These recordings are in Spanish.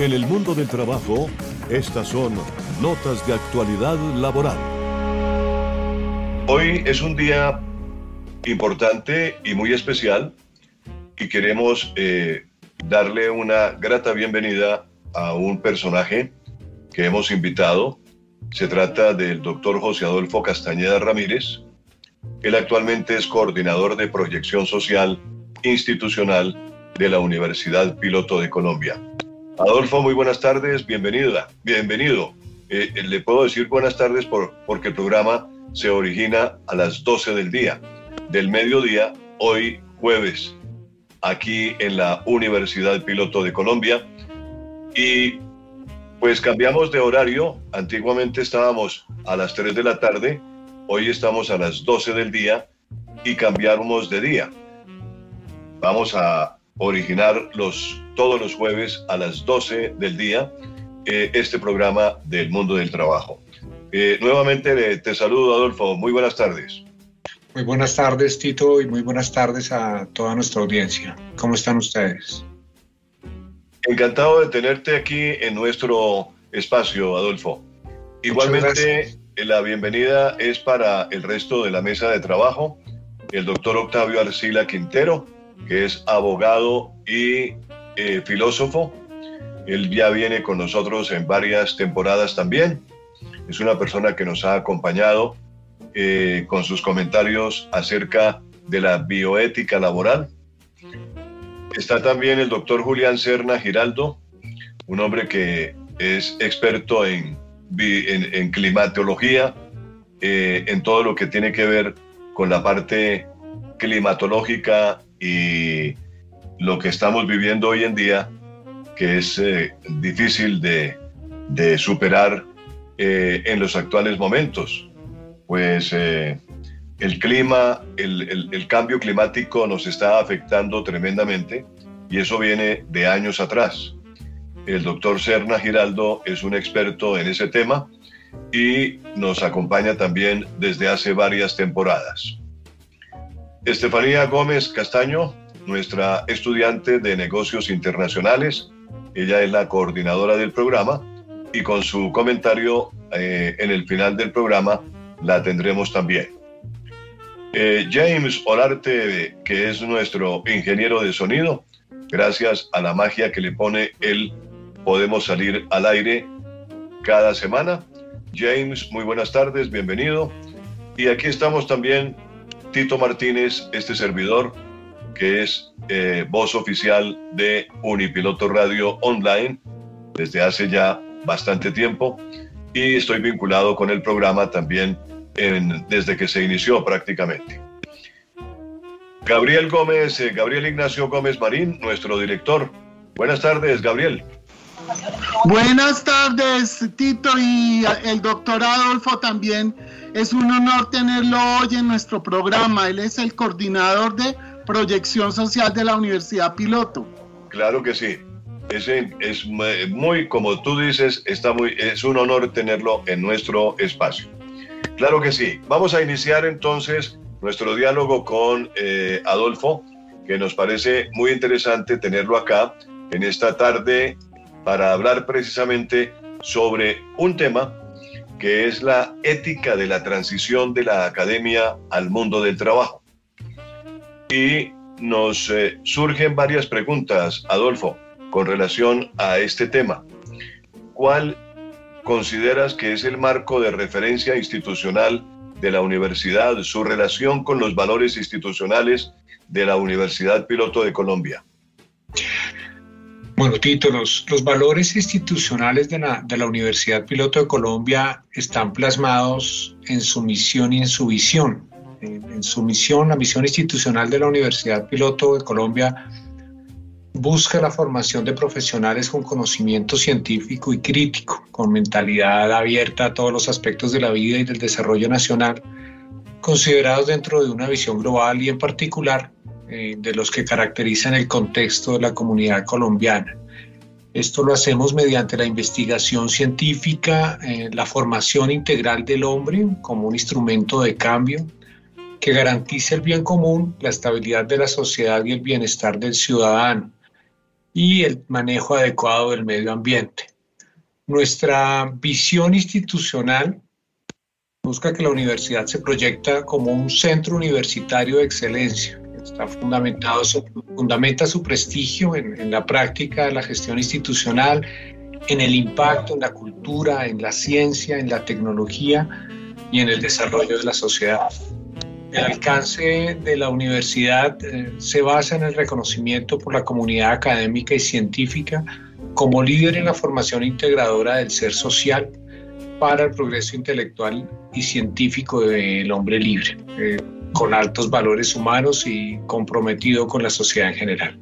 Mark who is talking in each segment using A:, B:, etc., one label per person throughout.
A: En el mundo del trabajo, estas son notas de actualidad laboral.
B: Hoy es un día importante y muy especial y queremos eh, darle una grata bienvenida a un personaje que hemos invitado. Se trata del doctor José Adolfo Castañeda Ramírez. Él actualmente es coordinador de proyección social institucional de la Universidad Piloto de Colombia. Adolfo, muy buenas tardes, bienvenida, bienvenido. Eh, eh, le puedo decir buenas tardes por, porque el programa se origina a las 12 del día, del mediodía, hoy jueves, aquí en la Universidad Piloto de Colombia. Y pues cambiamos de horario, antiguamente estábamos a las 3 de la tarde, hoy estamos a las 12 del día y cambiamos de día. Vamos a originar los, todos los jueves a las 12 del día eh, este programa del mundo del trabajo. Eh, nuevamente te saludo, Adolfo. Muy buenas tardes.
C: Muy buenas tardes, Tito, y muy buenas tardes a toda nuestra audiencia. ¿Cómo están ustedes?
B: Encantado de tenerte aquí en nuestro espacio, Adolfo. Igualmente, la bienvenida es para el resto de la mesa de trabajo, el doctor Octavio Arcila Quintero, que es abogado y eh, filósofo. Él ya viene con nosotros en varias temporadas también. Es una persona que nos ha acompañado eh, con sus comentarios acerca de la bioética laboral. Está también el doctor Julián Serna Giraldo, un hombre que es experto en, en, climatología, eh, en todo lo que tiene que ver con la parte climatológica y lo que estamos viviendo hoy en día, que es eh, difícil de, superar eh, en los actuales momentos. Pues eh, el clima, el, cambio climático nos está afectando tremendamente y eso viene de años atrás. El doctor Serna Giraldo es un experto en ese tema y nos acompaña también desde hace varias temporadas. Estefanía Gómez Castaño, nuestra estudiante de negocios internacionales. Ella es la coordinadora del programa y con su comentario eh, en el final del programa la tendremos también. Eh, James Olarte, que es nuestro ingeniero de sonido, gracias a la magia que le pone él, podemos salir al aire cada semana. James, muy buenas tardes, bienvenido. Y aquí estamos también Tito Martínez, este servidor, que es eh, voz oficial de Unipiloto Radio Online desde hace ya bastante tiempo y estoy vinculado con el programa también desde que se inició prácticamente. Gabriel Gómez, eh, Gabriel Ignacio Gómez Marín, nuestro director. Buenas tardes, Gabriel.
D: Buenas tardes, Tito y el doctor Adolfo también. Es un honor tenerlo hoy en nuestro programa. Él es el coordinador de proyección social de la Universidad Piloto.
B: Claro que sí. Es, muy, como tú dices, está muy, es un honor tenerlo en nuestro espacio. Claro que sí. Vamos a iniciar entonces nuestro diálogo con eh, Adolfo, que nos parece muy interesante tenerlo acá en esta tarde para hablar precisamente sobre un tema que es la ética de la transición de la academia al mundo del trabajo. Y nos eh, surgen varias preguntas, Adolfo, con relación a este tema. ¿Cuál consideras que es el marco de referencia institucional de la universidad, su relación con los valores institucionales de la Universidad Piloto de Colombia?
C: Bueno, Tito, los, valores institucionales de la, Universidad Piloto de Colombia están plasmados en su misión y en su visión. En, su misión, la misión institucional de la Universidad Piloto de Colombia busca la formación de profesionales con conocimiento científico y crítico, con mentalidad abierta a todos los aspectos de la vida y del desarrollo nacional, considerados dentro de una visión global y en particular eh, de los que caracterizan el contexto de la comunidad colombiana. Esto lo hacemos mediante la investigación científica, eh, la formación integral del hombre como un instrumento de cambio que garantice el bien común, la estabilidad de la sociedad y el bienestar del ciudadano. y el manejo adecuado del medio ambiente. Nuestra visión institucional busca que la universidad se proyecta como un centro universitario de excelencia. Está fundamentado, fundamenta su prestigio en, en la práctica de la gestión institucional, en el impacto en la cultura, en la ciencia, en la tecnología y en el desarrollo de la sociedad. El alcance de la universidad eh, se basa en el reconocimiento por la comunidad académica y científica como líder en la formación integradora del ser social para el progreso intelectual y científico del hombre libre, eh, con altos valores humanos y comprometido con la sociedad en general.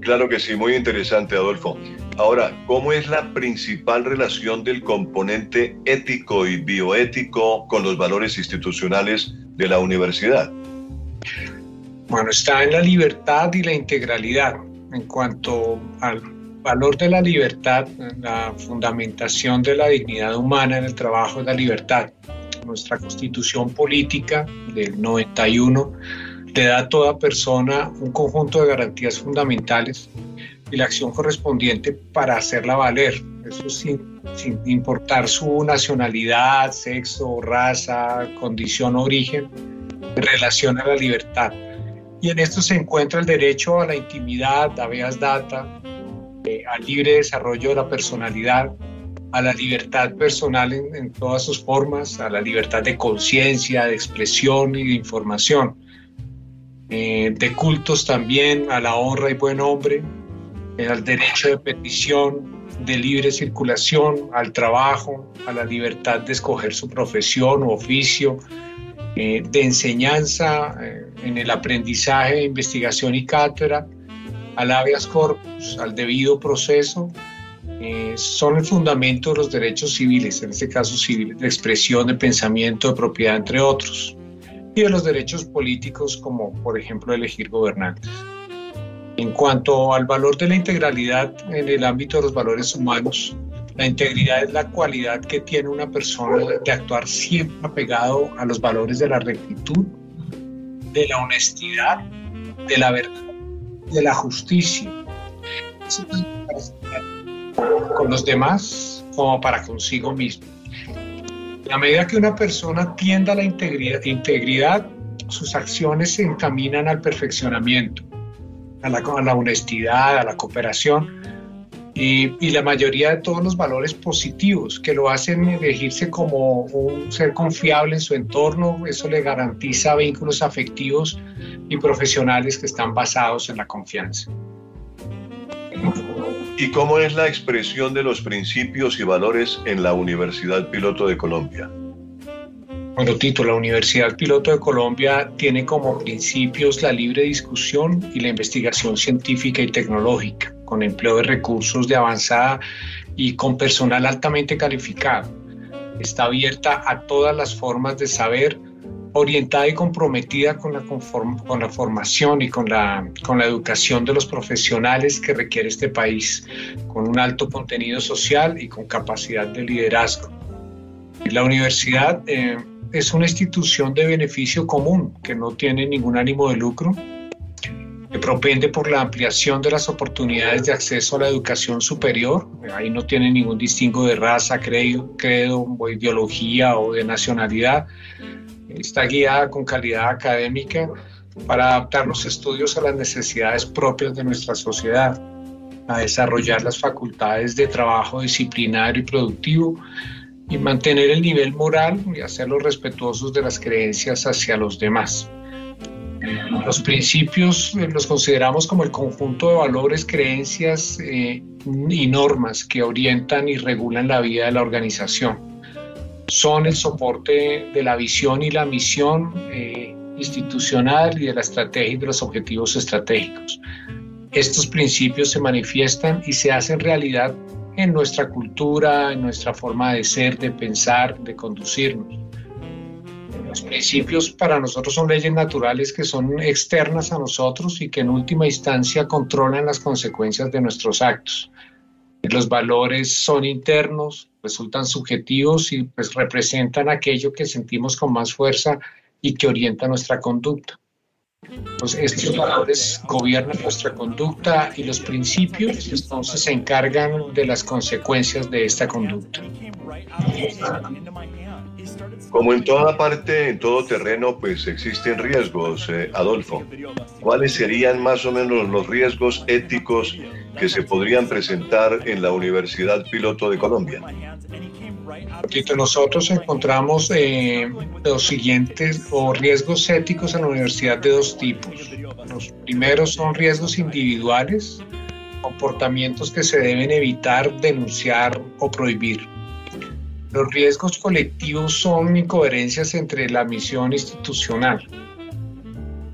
B: Claro que sí, muy interesante, Adolfo. Ahora, ¿cómo es la principal relación del componente ético y bioético con los valores institucionales de la universidad?
C: Bueno, está en la libertad y la integralidad. En cuanto al valor de la libertad, la fundamentación de la dignidad humana en el trabajo es la libertad. Nuestra constitución política del 91 le da a toda persona un conjunto de garantías fundamentales y la acción correspondiente para hacerla valer. Eso sin, importar su nacionalidad, sexo, raza, condición origen, en relación a la libertad. Y en esto se encuentra el derecho a la intimidad, a veas data, eh, al libre desarrollo de la personalidad, a la libertad personal en, todas sus formas, a la libertad de conciencia, de expresión y de información. Eh, de cultos también, a la honra y buen hombre, eh, al derecho de petición, de libre circulación, al trabajo, a la libertad de escoger su profesión o oficio, eh, de enseñanza en el aprendizaje, investigación y cátedra, al habeas corpus, al debido proceso, son el fundamento de los derechos civiles, en este caso civiles, de expresión, de pensamiento, de propiedad, entre otros y de los derechos políticos como por ejemplo elegir gobernantes. En cuanto al valor de la integralidad en el ámbito de los valores humanos, la integridad es la cualidad que tiene una persona de actuar siempre apegado a los valores de la rectitud, de la honestidad, de la verdad, de la justicia. Con los demás como para consigo mismo. A medida que una persona tienda a la integridad, sus acciones se encaminan al perfeccionamiento, a la, a la honestidad, a la cooperación y, y, la mayoría de todos los valores positivos que lo hacen elegirse como un ser confiable en su entorno. Eso le garantiza vínculos afectivos y profesionales que están basados en la confianza.
B: ¿Y cómo es la expresión de los principios y valores en la Universidad Piloto de Colombia?
C: Bueno, Tito, la Universidad Piloto de Colombia tiene como principios la libre discusión y la investigación científica y tecnológica, con empleo de recursos de avanzada y con personal altamente calificado. Está abierta a todas las formas de saber, orientada y comprometida con la, con la formación y con la, con la educación de los profesionales que requiere este país, con un alto contenido social y con capacidad de liderazgo. La universidad eh, es una institución de beneficio común que no tiene ningún ánimo de lucro, que propende por la ampliación de las oportunidades de acceso a la educación superior. Ahí no tiene ningún distingo de raza, credo, credo o ideología o de nacionalidad está guiada con calidad académica para adaptar los estudios a las necesidades propias de nuestra sociedad, a desarrollar las facultades de trabajo disciplinario y productivo y mantener el nivel moral y hacerlos respetuosos de las creencias hacia los demás. Los principios eh, los consideramos como el conjunto de valores, creencias eh, y normas que orientan y regulan la vida de la organización son el soporte de la visión y la misión eh, institucional y de la estrategia y de los objetivos estratégicos. Estos principios se manifiestan y se hacen realidad en nuestra cultura, en nuestra forma de ser, de pensar, de conducirnos. Los principios para nosotros son leyes naturales que son externas a nosotros y que en última instancia controlan las consecuencias de nuestros actos. Los valores son internos, resultan subjetivos y pues representan aquello que sentimos con más fuerza y que orienta nuestra conducta. Pues estos valores gobiernan nuestra conducta y los principios entonces se encargan de las consecuencias de esta conducta.
B: Como en toda parte, en todo terreno, pues existen riesgos, eh, Adolfo. ¿Cuáles serían más o menos los riesgos éticos que se podrían presentar en la Universidad Piloto de Colombia?
C: Nosotros encontramos eh, los siguientes o riesgos éticos en la universidad de dos tipos. Los primeros son riesgos individuales, comportamientos que se deben evitar, denunciar o prohibir. Los riesgos colectivos son incoherencias entre la misión institucional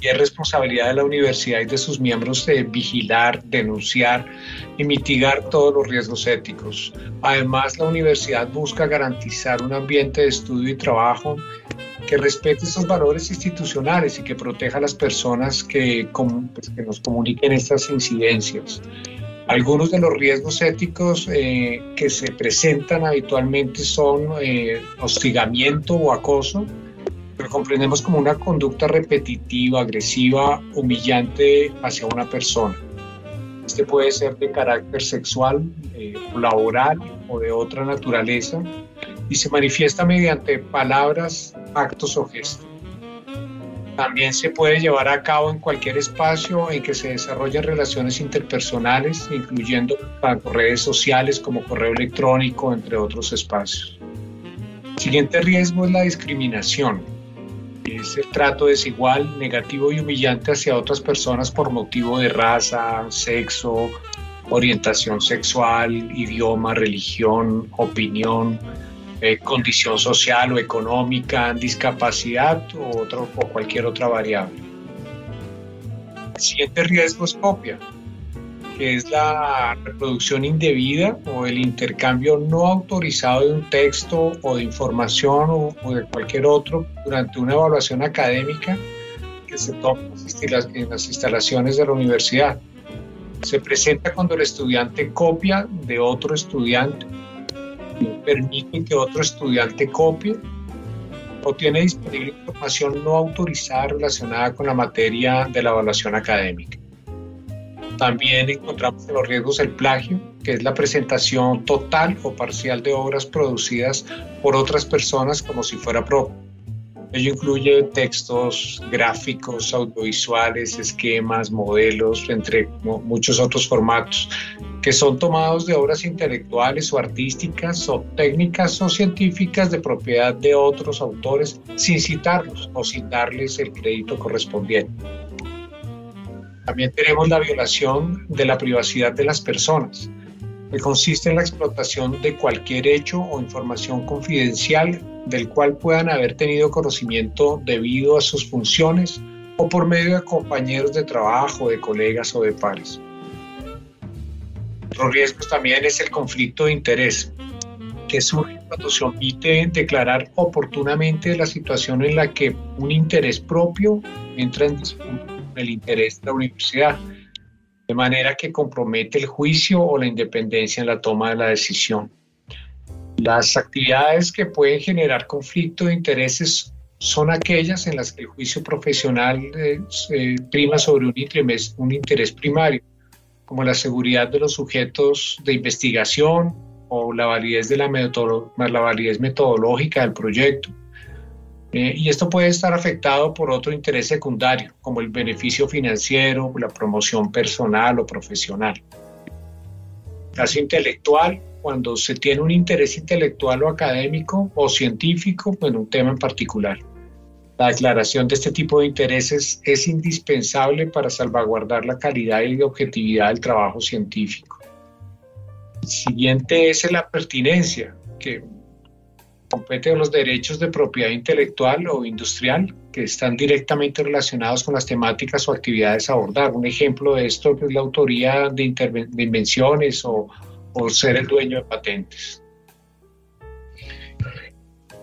C: y es responsabilidad de la universidad y de sus miembros de vigilar, denunciar y mitigar todos los riesgos éticos. Además, la universidad busca garantizar un ambiente de estudio y trabajo que respete esos valores institucionales y que proteja a las personas que, pues, que nos comuniquen estas incidencias. Algunos de los riesgos éticos eh, que se presentan habitualmente son eh, hostigamiento o acoso, que comprendemos como una conducta repetitiva, agresiva, humillante hacia una persona. Este puede ser de carácter sexual, eh, laboral o de otra naturaleza y se manifiesta mediante palabras, actos o gestos. También se puede llevar a cabo en cualquier espacio en que se desarrollen relaciones interpersonales, incluyendo redes sociales como correo electrónico, entre otros espacios. El siguiente riesgo es la discriminación. Es el trato desigual, negativo y humillante hacia otras personas por motivo de raza, sexo, orientación sexual, idioma, religión, opinión, eh, condición social o económica, discapacidad o, otro, o cualquier otra variable. El siguiente riesgo es copia, que es la reproducción indebida o el intercambio no autorizado de un texto o de información o, o de cualquier otro durante una evaluación académica que se toma en las instalaciones de la universidad. Se presenta cuando el estudiante copia de otro estudiante permite que otro estudiante copie o tiene disponible información no autorizada relacionada con la materia de la evaluación académica. También encontramos en los riesgos el plagio, que es la presentación total o parcial de obras producidas por otras personas como si fuera propio. Ello incluye textos, gráficos, audiovisuales, esquemas, modelos, entre muchos otros formatos, que son tomados de obras intelectuales o artísticas o técnicas o científicas de propiedad de otros autores sin citarlos o sin darles el crédito correspondiente. También tenemos la violación de la privacidad de las personas, que consiste en la explotación de cualquier hecho o información confidencial del cual puedan haber tenido conocimiento debido a sus funciones o por medio de compañeros de trabajo, de colegas o de pares. Otro riesgo también es el conflicto de interés, que surge cuando se omite declarar oportunamente la situación en la que un interés propio entra en disputa con el interés de la universidad, de manera que compromete el juicio o la independencia en la toma de la decisión. Las actividades que pueden generar conflicto de intereses son aquellas en las que el juicio profesional eh, prima sobre un interés primario, como la seguridad de los sujetos de investigación o la validez, de la, la validez metodológica del proyecto. Eh, y esto puede estar afectado por otro interés secundario, como el beneficio financiero, la promoción personal o profesional. Caso intelectual cuando se tiene un interés intelectual o académico o científico en un tema en particular. La declaración de este tipo de intereses es indispensable para salvaguardar la calidad y la objetividad del trabajo científico. El siguiente es la pertinencia, que compete a los derechos de propiedad intelectual o industrial que están directamente relacionados con las temáticas o actividades a abordar. Un ejemplo de esto es la autoría de, invenciones o, por ser el dueño de patentes.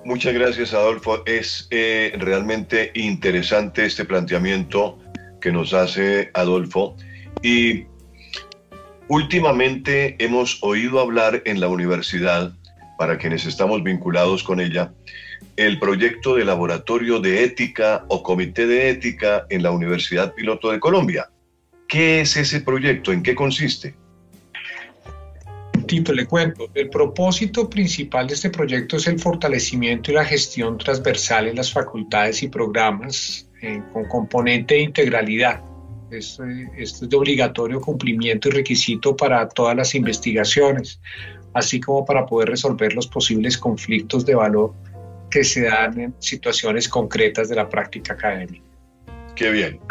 B: Muchas gracias, Adolfo. Es eh, realmente interesante este planteamiento que nos hace Adolfo. Y últimamente hemos oído hablar en la universidad, para quienes estamos vinculados con ella, el proyecto de laboratorio de ética o comité de ética en la Universidad Piloto de Colombia. ¿Qué es ese proyecto? ¿En qué consiste?
C: Tito, le cuento. El propósito principal de este proyecto es el fortalecimiento y la gestión transversal en las facultades y programas eh, con componente de integralidad. Esto, esto es de obligatorio cumplimiento y requisito para todas las investigaciones, así como para poder resolver los posibles conflictos de valor que se dan en situaciones concretas de la práctica académica.
B: Qué bien.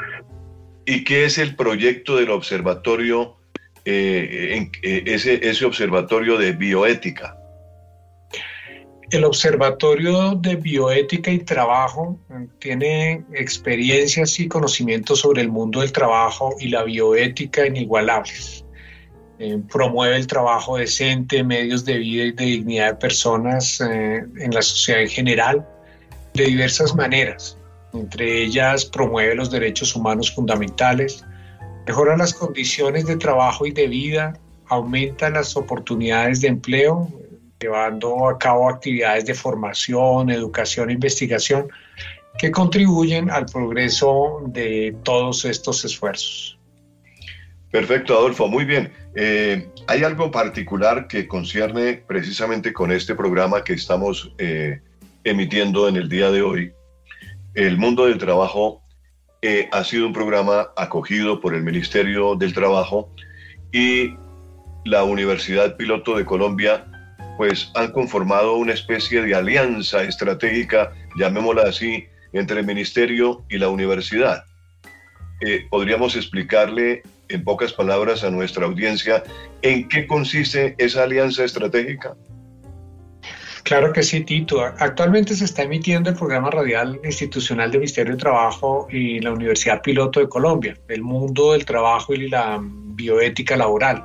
B: ¿Y qué es el proyecto del observatorio, eh, en, eh, ese, ese observatorio de bioética?
C: El Observatorio de Bioética y Trabajo eh, tiene experiencias y conocimientos sobre el mundo del trabajo y la bioética inigualables. Eh, promueve el trabajo decente, medios de vida y de dignidad de personas eh, en la sociedad en general de diversas maneras. Entre ellas promueve los derechos humanos fundamentales, mejora las condiciones de trabajo y de vida, aumenta las oportunidades de empleo, llevando a cabo actividades de formación, educación e investigación que contribuyen al progreso de todos estos esfuerzos.
B: Perfecto, Adolfo, muy bien. Eh, hay algo particular que concierne precisamente con este programa que estamos eh, emitiendo en el día de hoy. El mundo del trabajo eh, ha sido un programa acogido por el Ministerio del Trabajo y la Universidad Piloto de Colombia, pues han conformado una especie de alianza estratégica, llamémosla así, entre el Ministerio y la universidad. ¿Podríamos explicarle en pocas palabras a nuestra audiencia en qué consiste esa alianza estratégica?
C: Claro que sí, Tito. Actualmente se está emitiendo el programa radial institucional del Ministerio de Trabajo y la Universidad Piloto de Colombia, el mundo del trabajo y la bioética laboral.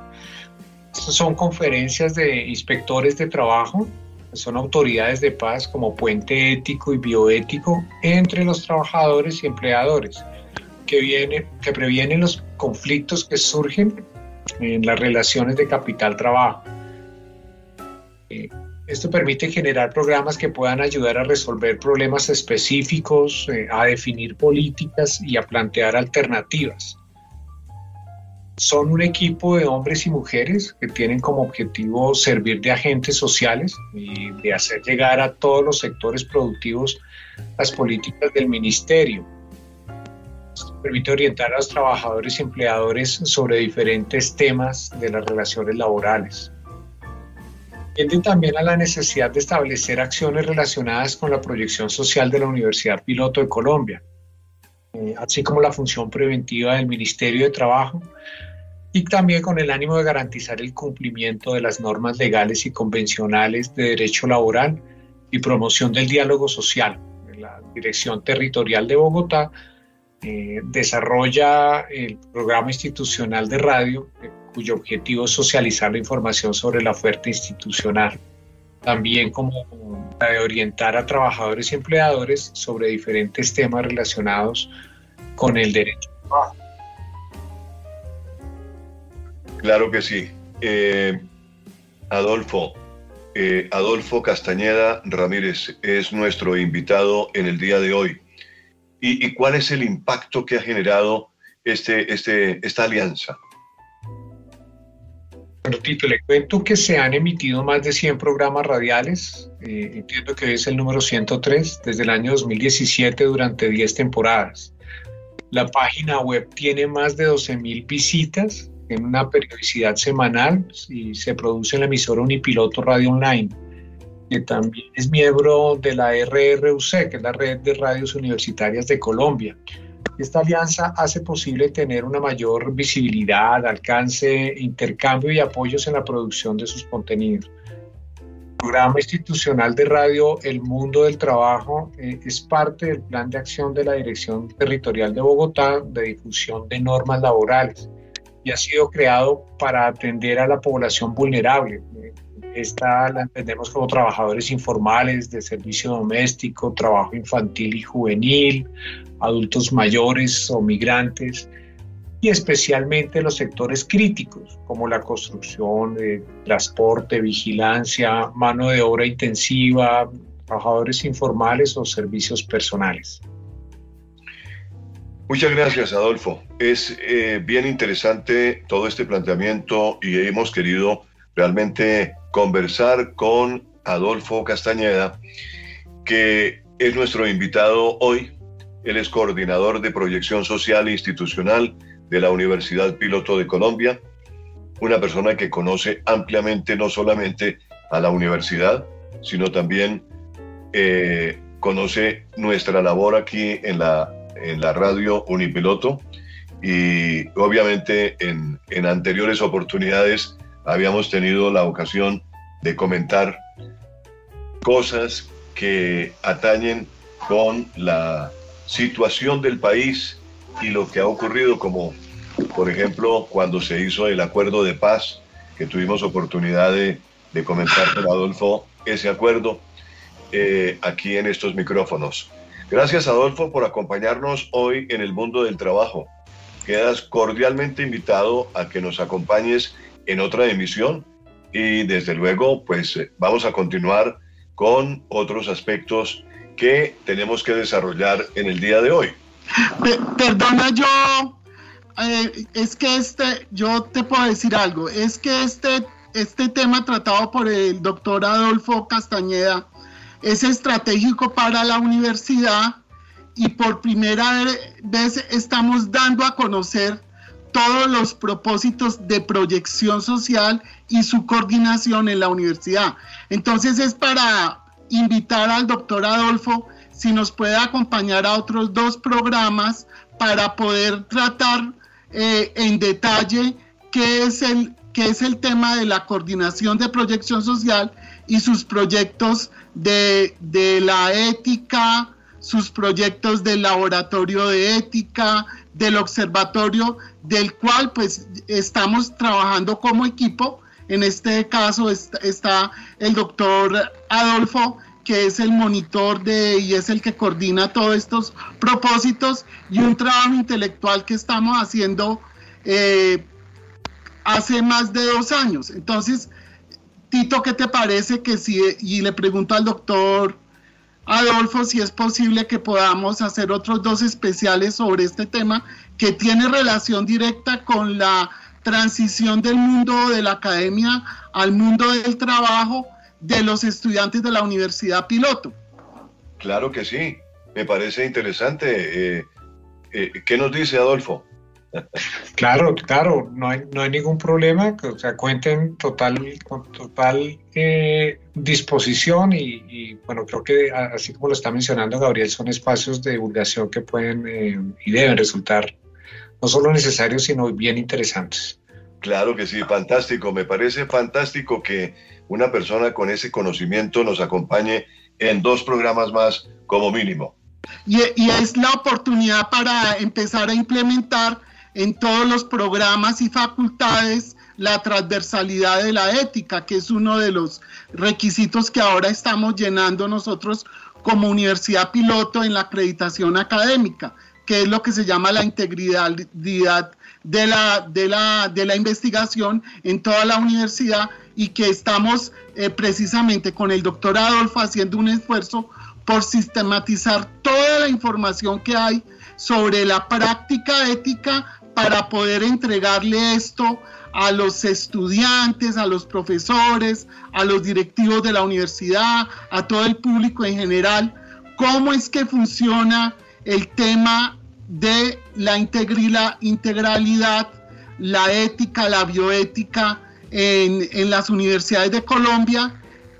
C: son conferencias de inspectores de trabajo, son autoridades de paz como puente ético y bioético entre los trabajadores y empleadores que, viene, que previenen los conflictos que surgen en las relaciones de capital-trabajo. Eh, esto permite generar programas que puedan ayudar a resolver problemas específicos, eh, a definir políticas y a plantear alternativas. Son un equipo de hombres y mujeres que tienen como objetivo servir de agentes sociales y de hacer llegar a todos los sectores productivos las políticas del ministerio permite orientar a los trabajadores y empleadores sobre diferentes temas de las relaciones laborales. Tiende también a la necesidad de establecer acciones relacionadas con la proyección social de la Universidad Piloto de Colombia, eh, así como la función preventiva del Ministerio de Trabajo y también con el ánimo de garantizar el cumplimiento de las normas legales y convencionales de derecho laboral y promoción del diálogo social. La Dirección Territorial de Bogotá eh, desarrolla el programa institucional de radio, eh, cuyo objetivo es socializar la información sobre la oferta institucional, también como la de orientar a trabajadores y empleadores sobre diferentes temas relacionados con el derecho trabajo.
B: Claro que sí. Eh, Adolfo, Adolfo Castañeda Ramírez es nuestro invitado en el día de hoy y, cuál es el impacto que ha generado este, este, esta alianza.
C: Bueno, Tito, le cuento que se han emitido más de 100 programas radiales. Eh, entiendo que es el número 103 desde el año 2017 durante 10 temporadas. La página web tiene más de 12.000 visitas en una periodicidad semanal y se produce en la emisora Unipiloto Radio Online que también es miembro de la RRUC, que es la Red de Radios Universitarias de Colombia. Esta alianza hace posible tener una mayor visibilidad, alcance, intercambio y apoyos en la producción de sus contenidos. El programa institucional de radio El Mundo del Trabajo eh, es parte del plan de acción de la Dirección Territorial de Bogotá de difusión de normas laborales y ha sido creado para atender a la población vulnerable, esta la entendemos como trabajadores informales de servicio doméstico, trabajo infantil y juvenil, adultos mayores o migrantes y especialmente los sectores críticos como la construcción, transporte, vigilancia, mano de obra intensiva, trabajadores informales o servicios personales.
B: Muchas gracias, Adolfo. Es eh, bien interesante todo este planteamiento y hemos querido realmente conversar con Adolfo Castañeda, que es nuestro invitado hoy. Él es coordinador de proyección social e institucional de la Universidad Piloto de Colombia, una persona que conoce ampliamente no solamente a la universidad, sino también eh, conoce nuestra labor aquí en la, en la radio Unipiloto y obviamente en, en anteriores oportunidades habíamos tenido la ocasión de comentar cosas que atañen con la situación del país y lo que ha ocurrido, como por ejemplo cuando se hizo el acuerdo de paz, que tuvimos oportunidad de, comentar con Adolfo ese acuerdo eh, aquí en estos micrófonos. Gracias Adolfo por acompañarnos hoy en el mundo del trabajo. Quedas cordialmente invitado a que nos acompañes en otra emisión y desde luego pues eh, vamos a continuar con otros aspectos que tenemos que desarrollar en el día de hoy.
D: Perdona, yo, eh, es que este, yo te puedo decir algo, es que este, este tema tratado por el doctor Adolfo Castañeda es estratégico para la universidad y por primera vez estamos dando a conocer todos los propósitos de proyección social y su coordinación en la universidad. Entonces es para invitar al doctor Adolfo si nos puede acompañar a otros dos programas para poder tratar eh, en detalle qué es, el, qué es el tema de la coordinación de proyección social y sus proyectos de, de la ética, sus proyectos del laboratorio de ética, del observatorio, del cual pues estamos trabajando como equipo en este caso está, el doctor Adolfo, que es el monitor de y es el que coordina todos estos propósitos y un trabajo intelectual que estamos haciendo eh, hace más de dos años. Entonces, Tito, ¿qué te parece que si, y le pregunto al doctor Adolfo si es posible que podamos hacer otros dos especiales sobre este tema que tiene relación directa con la transición del mundo de la academia al mundo del trabajo de los estudiantes de la Universidad Piloto.
B: Claro que sí, me parece interesante. Eh, eh, ¿Qué nos dice Adolfo?
C: Claro, claro, no hay, no hay ningún problema, o sea, cuenten total, con total eh, disposición y, bueno, creo que así como lo está mencionando Gabriel, son espacios de divulgación que pueden y deben resultar no solo necesarios, sino bien interesantes.
B: Claro que sí, fantástico. Me parece fantástico que una persona con ese conocimiento nos acompañe en dos programas más como mínimo.
D: Y, y, es la oportunidad para empezar a implementar en todos los programas y facultades la transversalidad de la ética, que es uno de los requisitos que ahora estamos llenando nosotros como universidad piloto en la acreditación académica que es lo que se llama la integridad de la, de la, de la investigación en toda la universidad y que estamos eh, precisamente con el doctor Adolfo haciendo un esfuerzo por sistematizar toda la información que hay sobre la práctica ética para poder entregarle esto a los estudiantes, a los profesores, a los directivos de la universidad, a todo el público en general, cómo es que funciona el tema de la integralidad, la ética, la bioética en, las universidades de Colombia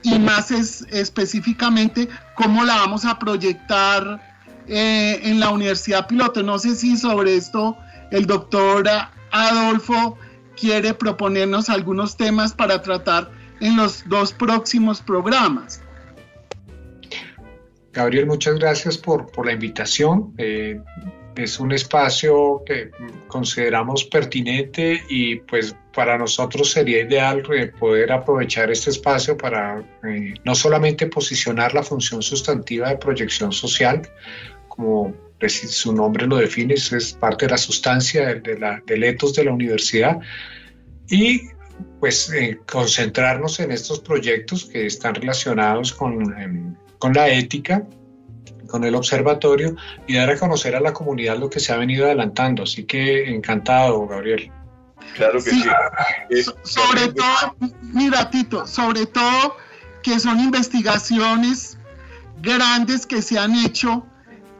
D: y más es, específicamente cómo la vamos a proyectar eh, en la Universidad Piloto. No sé si sobre esto el doctor Adolfo quiere proponernos algunos temas para tratar en los dos próximos programas.
C: Gabriel, muchas gracias por, la invitación. Eh, es un espacio que consideramos pertinente y pues para nosotros sería ideal eh, poder aprovechar este espacio para eh, no solamente posicionar la función sustantiva de proyección social, como su nombre lo define, es parte de la sustancia de, la, del etos de la universidad, y pues concentrarnos en estos proyectos que están relacionados con em, con la ética, con el observatorio y dar a conocer a la comunidad lo que se ha venido adelantando. Así que encantado, Gabriel.
B: Claro que sí.
D: sobre todo, mira Tito, sobre todo que son investigaciones grandes que se han hecho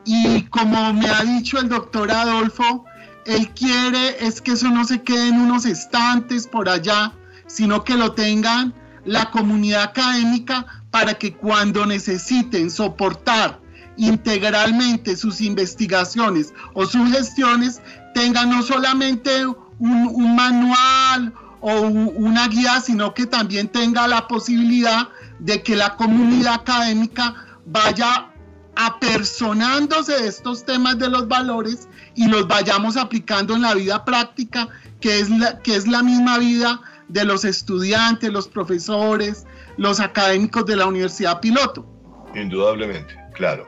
D: y como me ha dicho el doctor Adolfo, él quiere es que eso no se quede en unos estantes por allá, sino que lo tengan la comunidad académica para que cuando necesiten soportar integralmente sus investigaciones o sus gestiones tengan no solamente un, manual o una guía, sino que también tenga la posibilidad de que la comunidad académica vaya apersonándose de estos temas de los valores y los vayamos aplicando en la vida práctica, que es la, que es la misma vida de los estudiantes, los profesores, los académicos de la Universidad Piloto.
B: Indudablemente, claro.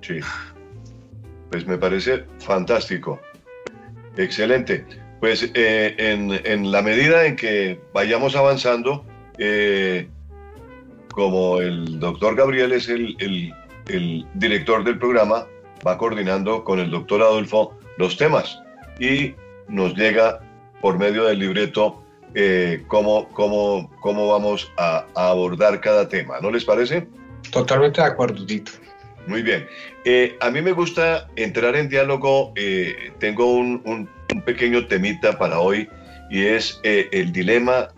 B: Sí. Pues me parece fantástico. Excelente. Pues eh, en, la medida en que vayamos avanzando, eh, como el doctor Gabriel es el, el, director del programa, va coordinando con el doctor Adolfo los temas y nos llega por medio del libreto eh, cómo, cómo, cómo, vamos a, abordar cada tema. ¿No les parece?
C: Totalmente de acuerdo, Tito.
B: Muy bien. Eh, a mí me gusta entrar en diálogo. Eh, tengo un, un, pequeño temita para hoy y es el dilema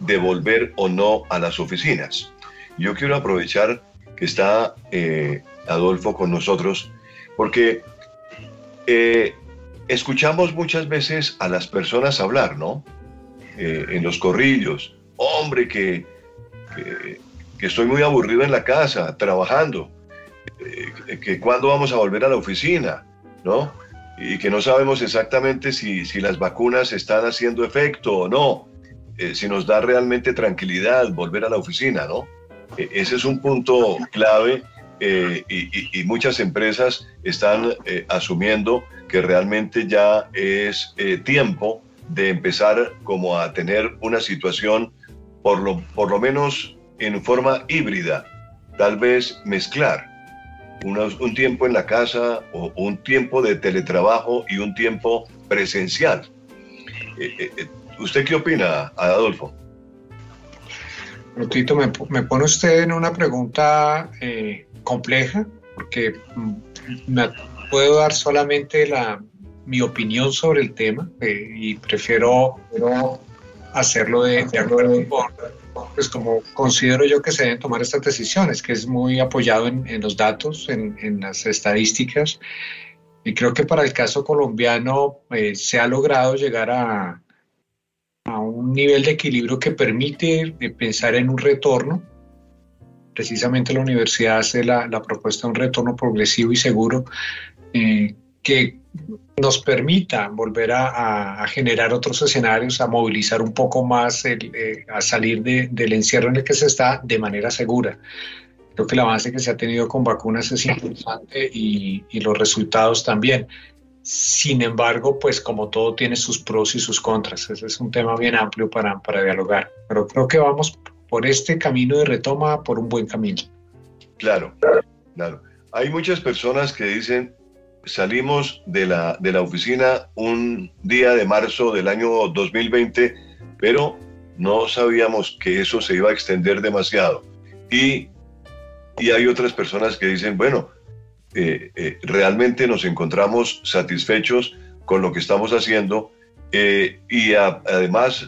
B: de volver o no a las oficinas. Yo quiero aprovechar que está Adolfo con nosotros porque escuchamos muchas veces a las personas hablar, ¿no? Eh, en los corrillos, hombre, que, que, estoy muy aburrido en la casa, trabajando, eh, que cuándo vamos a volver a la oficina, ¿no? Y que no sabemos exactamente si, si las vacunas están haciendo efecto o no, eh, si nos da realmente tranquilidad volver a la oficina, ¿no? E, ese es un punto clave y, y, muchas empresas están asumiendo que realmente ya es eh, tiempo de empezar como a tener una situación por lo, por lo menos en forma híbrida, tal vez mezclar un tiempo en la casa o un tiempo de teletrabajo y un tiempo presencial. Eh, eh, ¿Usted qué opina, Adolfo?
C: Tito, me, me, pone usted en una pregunta compleja, porque mm, me, puedo dar solamente la, mi opinión sobre el tema eh, y prefiero hacerlo de, acuerdo con, pues como considero yo que se deben tomar estas decisiones, que es muy apoyado en, los datos, en, las estadísticas. Y creo que para el caso colombiano eh, se ha logrado llegar a, a un nivel de equilibrio que permite pensar en un retorno precisamente la universidad hace la, la, propuesta de un retorno progresivo y seguro eh, que nos permita volver a, generar otros escenarios, a movilizar un poco más, eh, a salir del encierro en el que se está de manera segura. Creo que el avance que se ha tenido con vacunas es importante y, los resultados también. Sin embargo, pues como todo tiene sus pros y sus contras. Ese es un tema bien amplio para, para dialogar. Pero creo que vamos por este camino de retoma por un buen camino.
B: Claro, claro. Hay muchas personas que dicen, salimos de la, de la oficina un día de marzo del año 2020, pero no sabíamos que eso se iba a extender demasiado. Y, y hay otras personas que dicen, bueno, eh, eh, realmente nos encontramos satisfechos con lo que estamos haciendo eh, y además